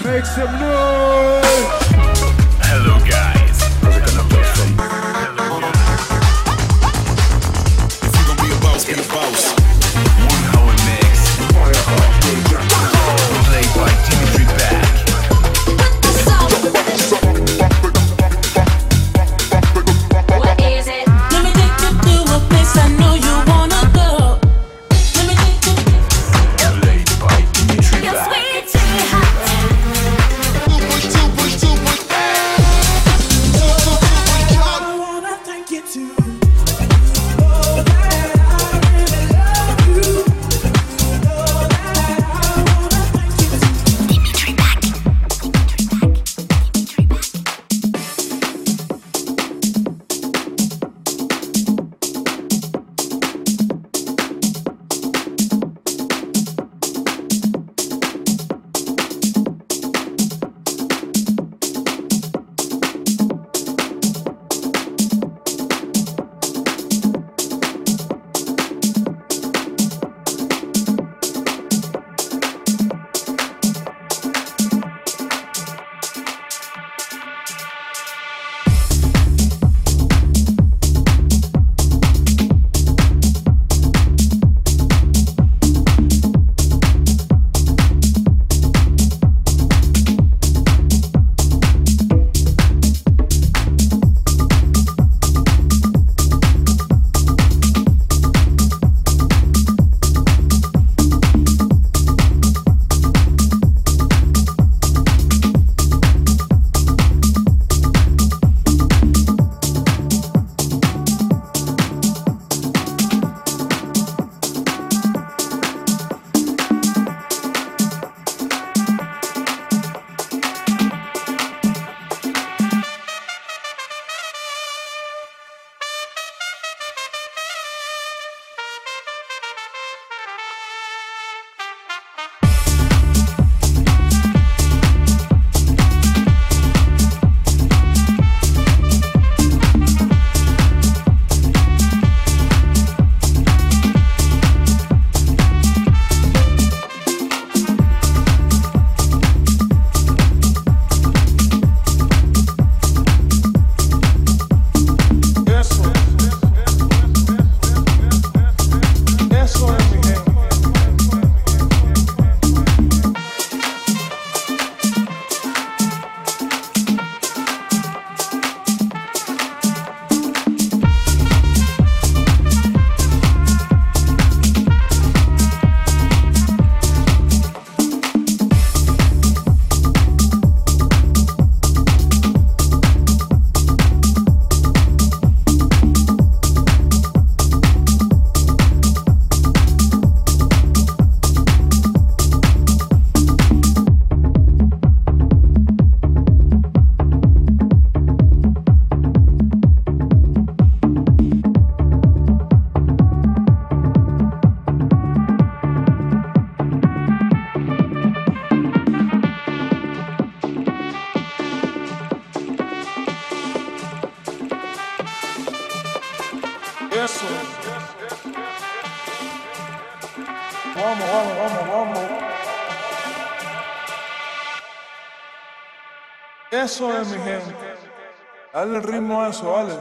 Make some noise! al ritmo a eso, vale.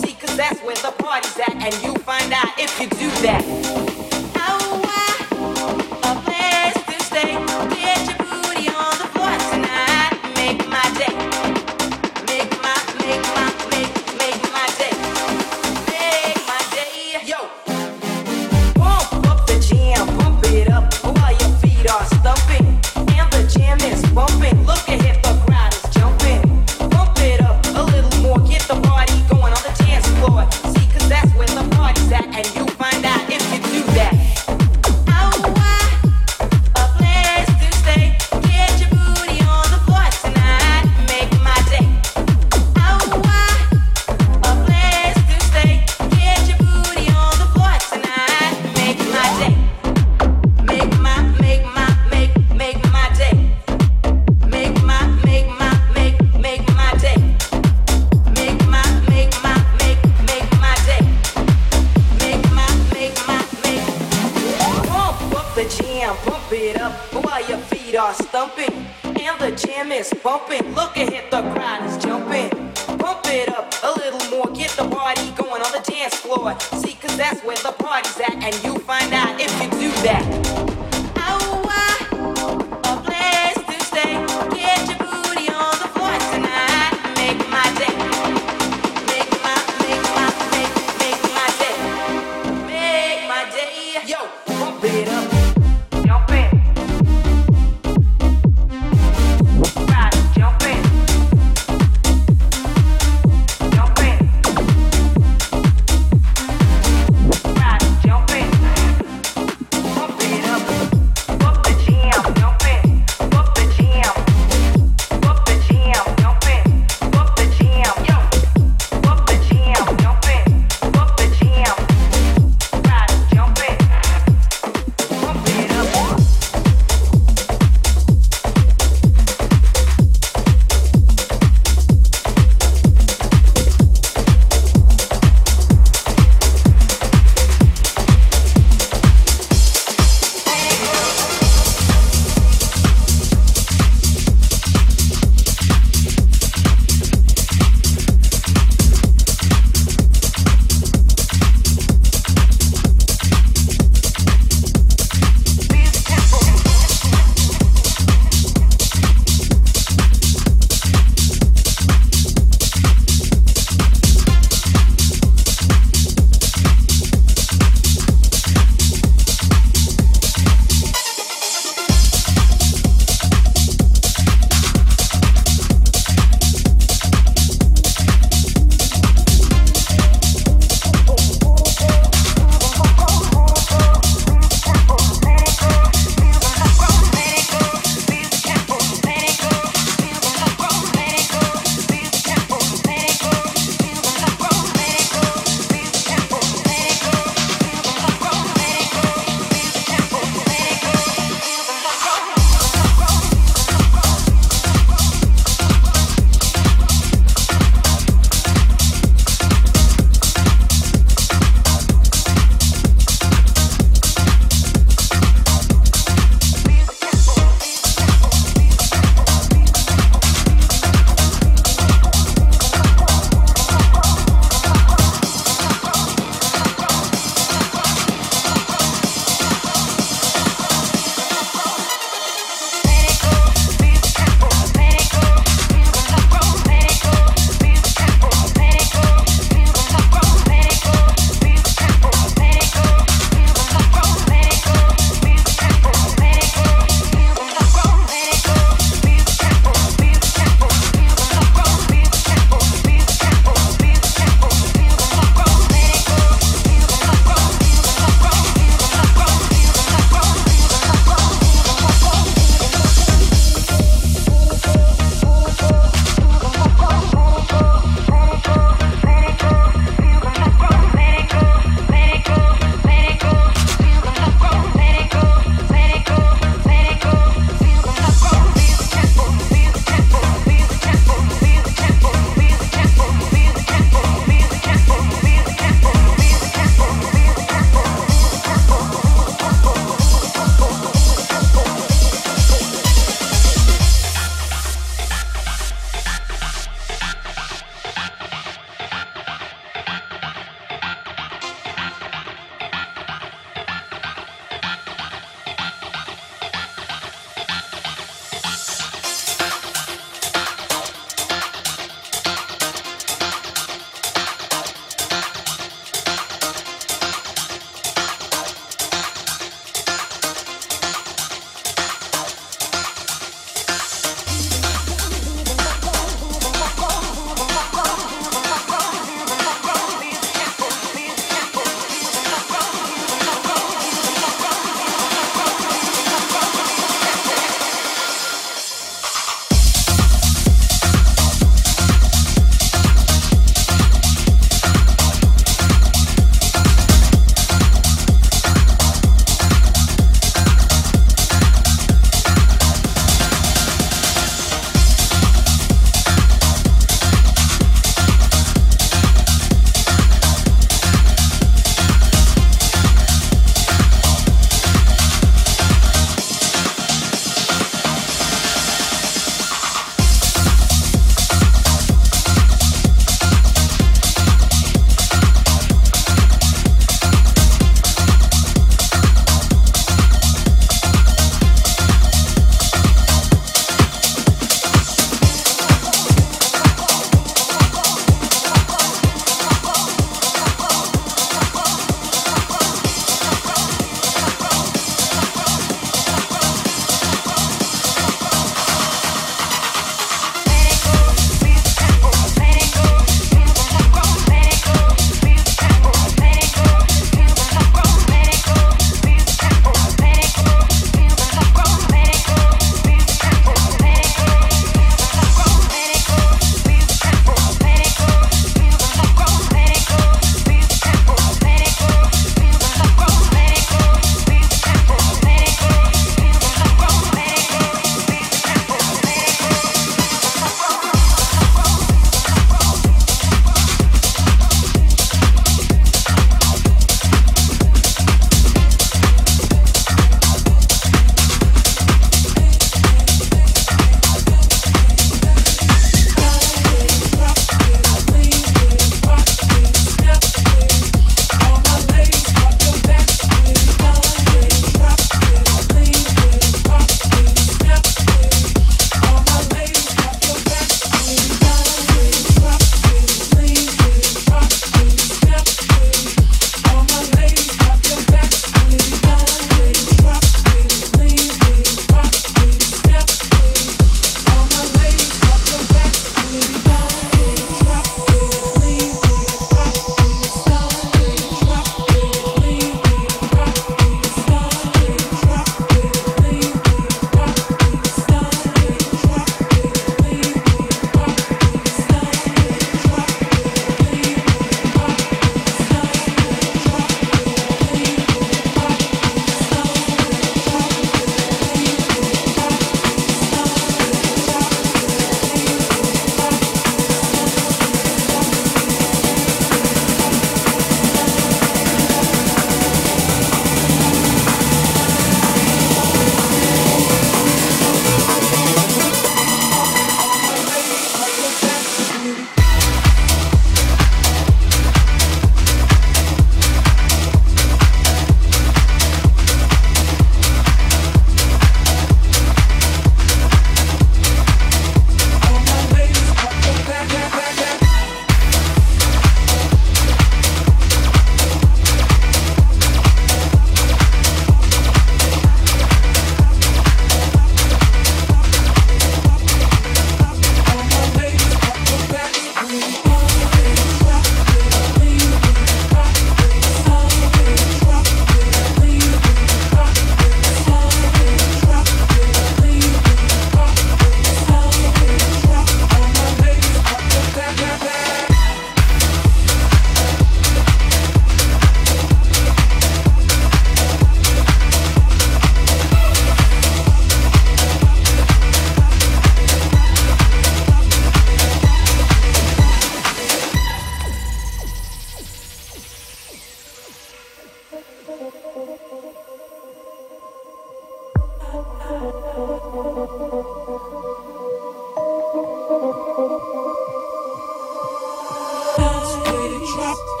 Bounce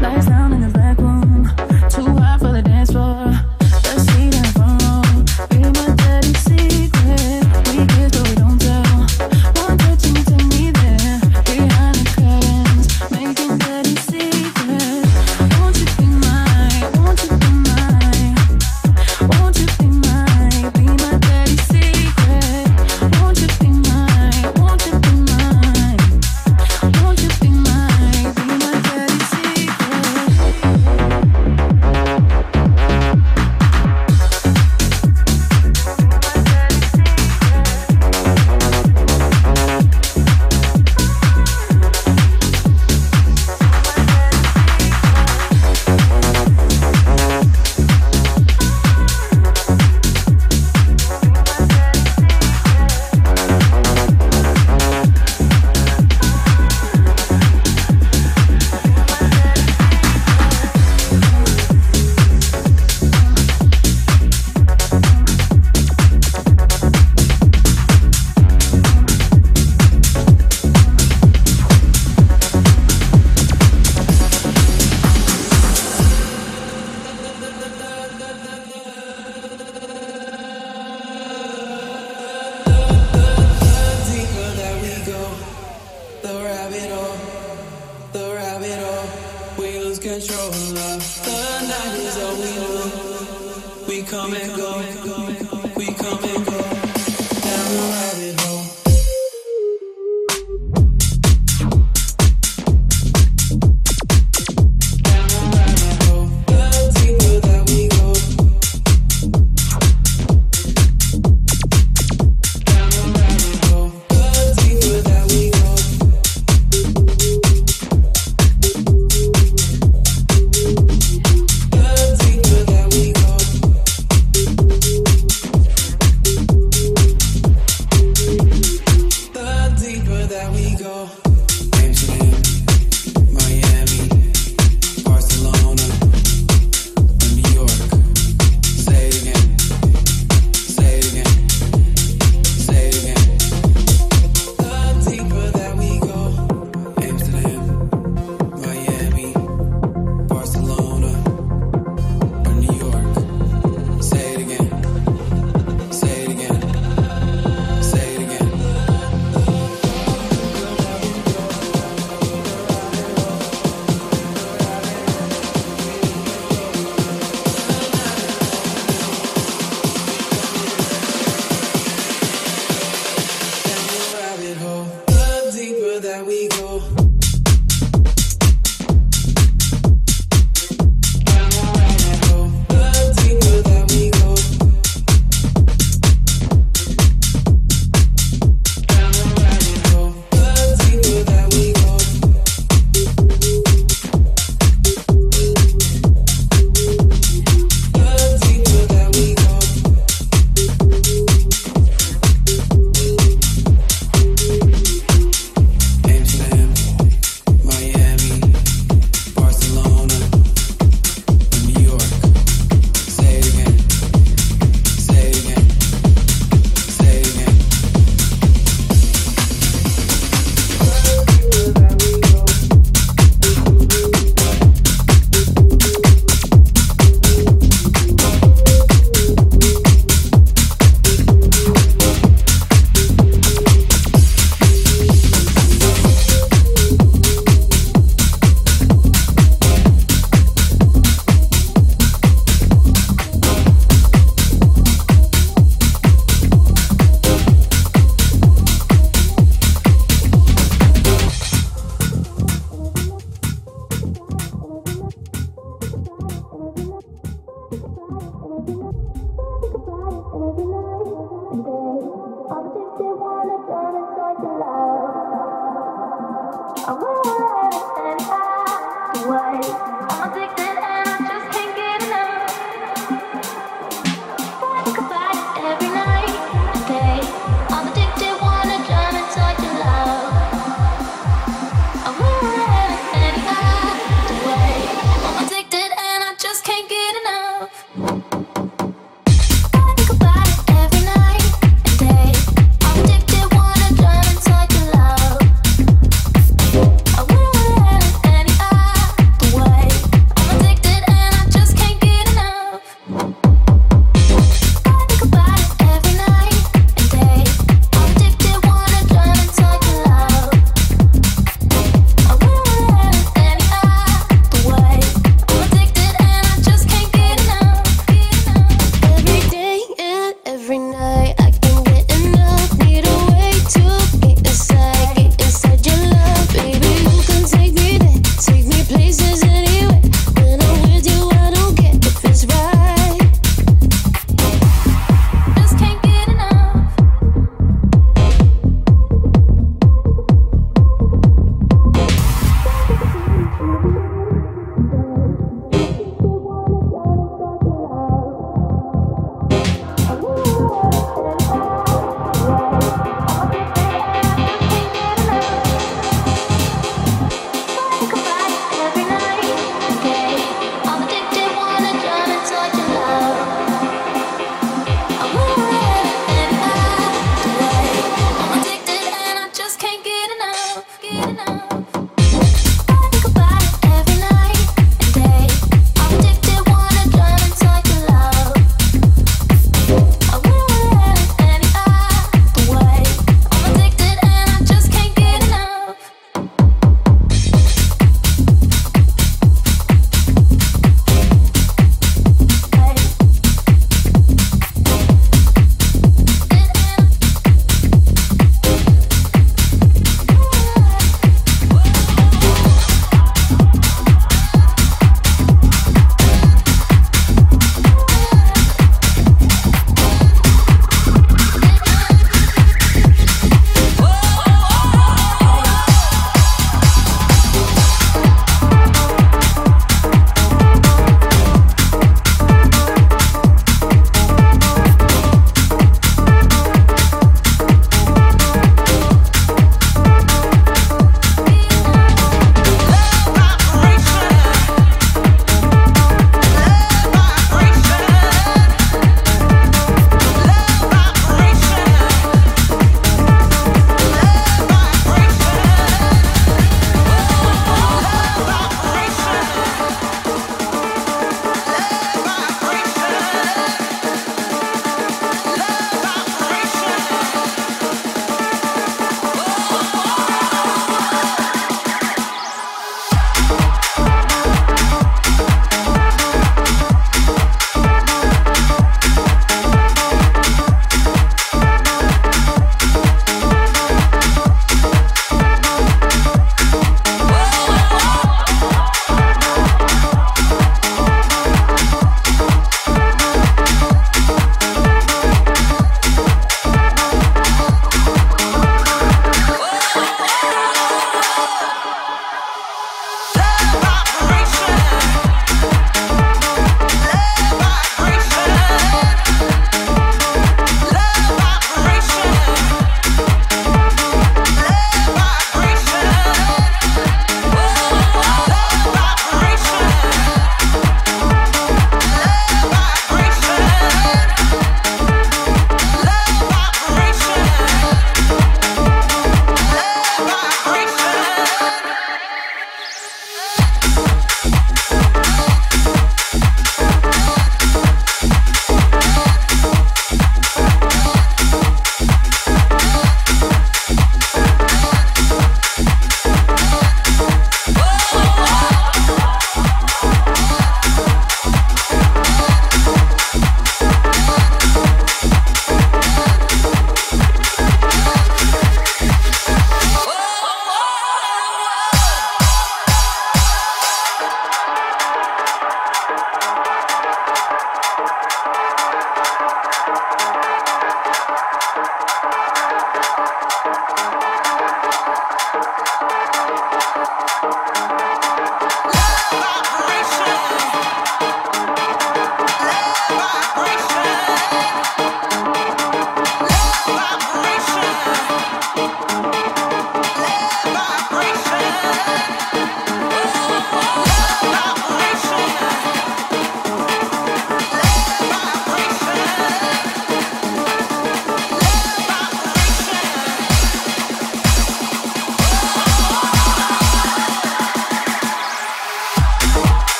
Nice.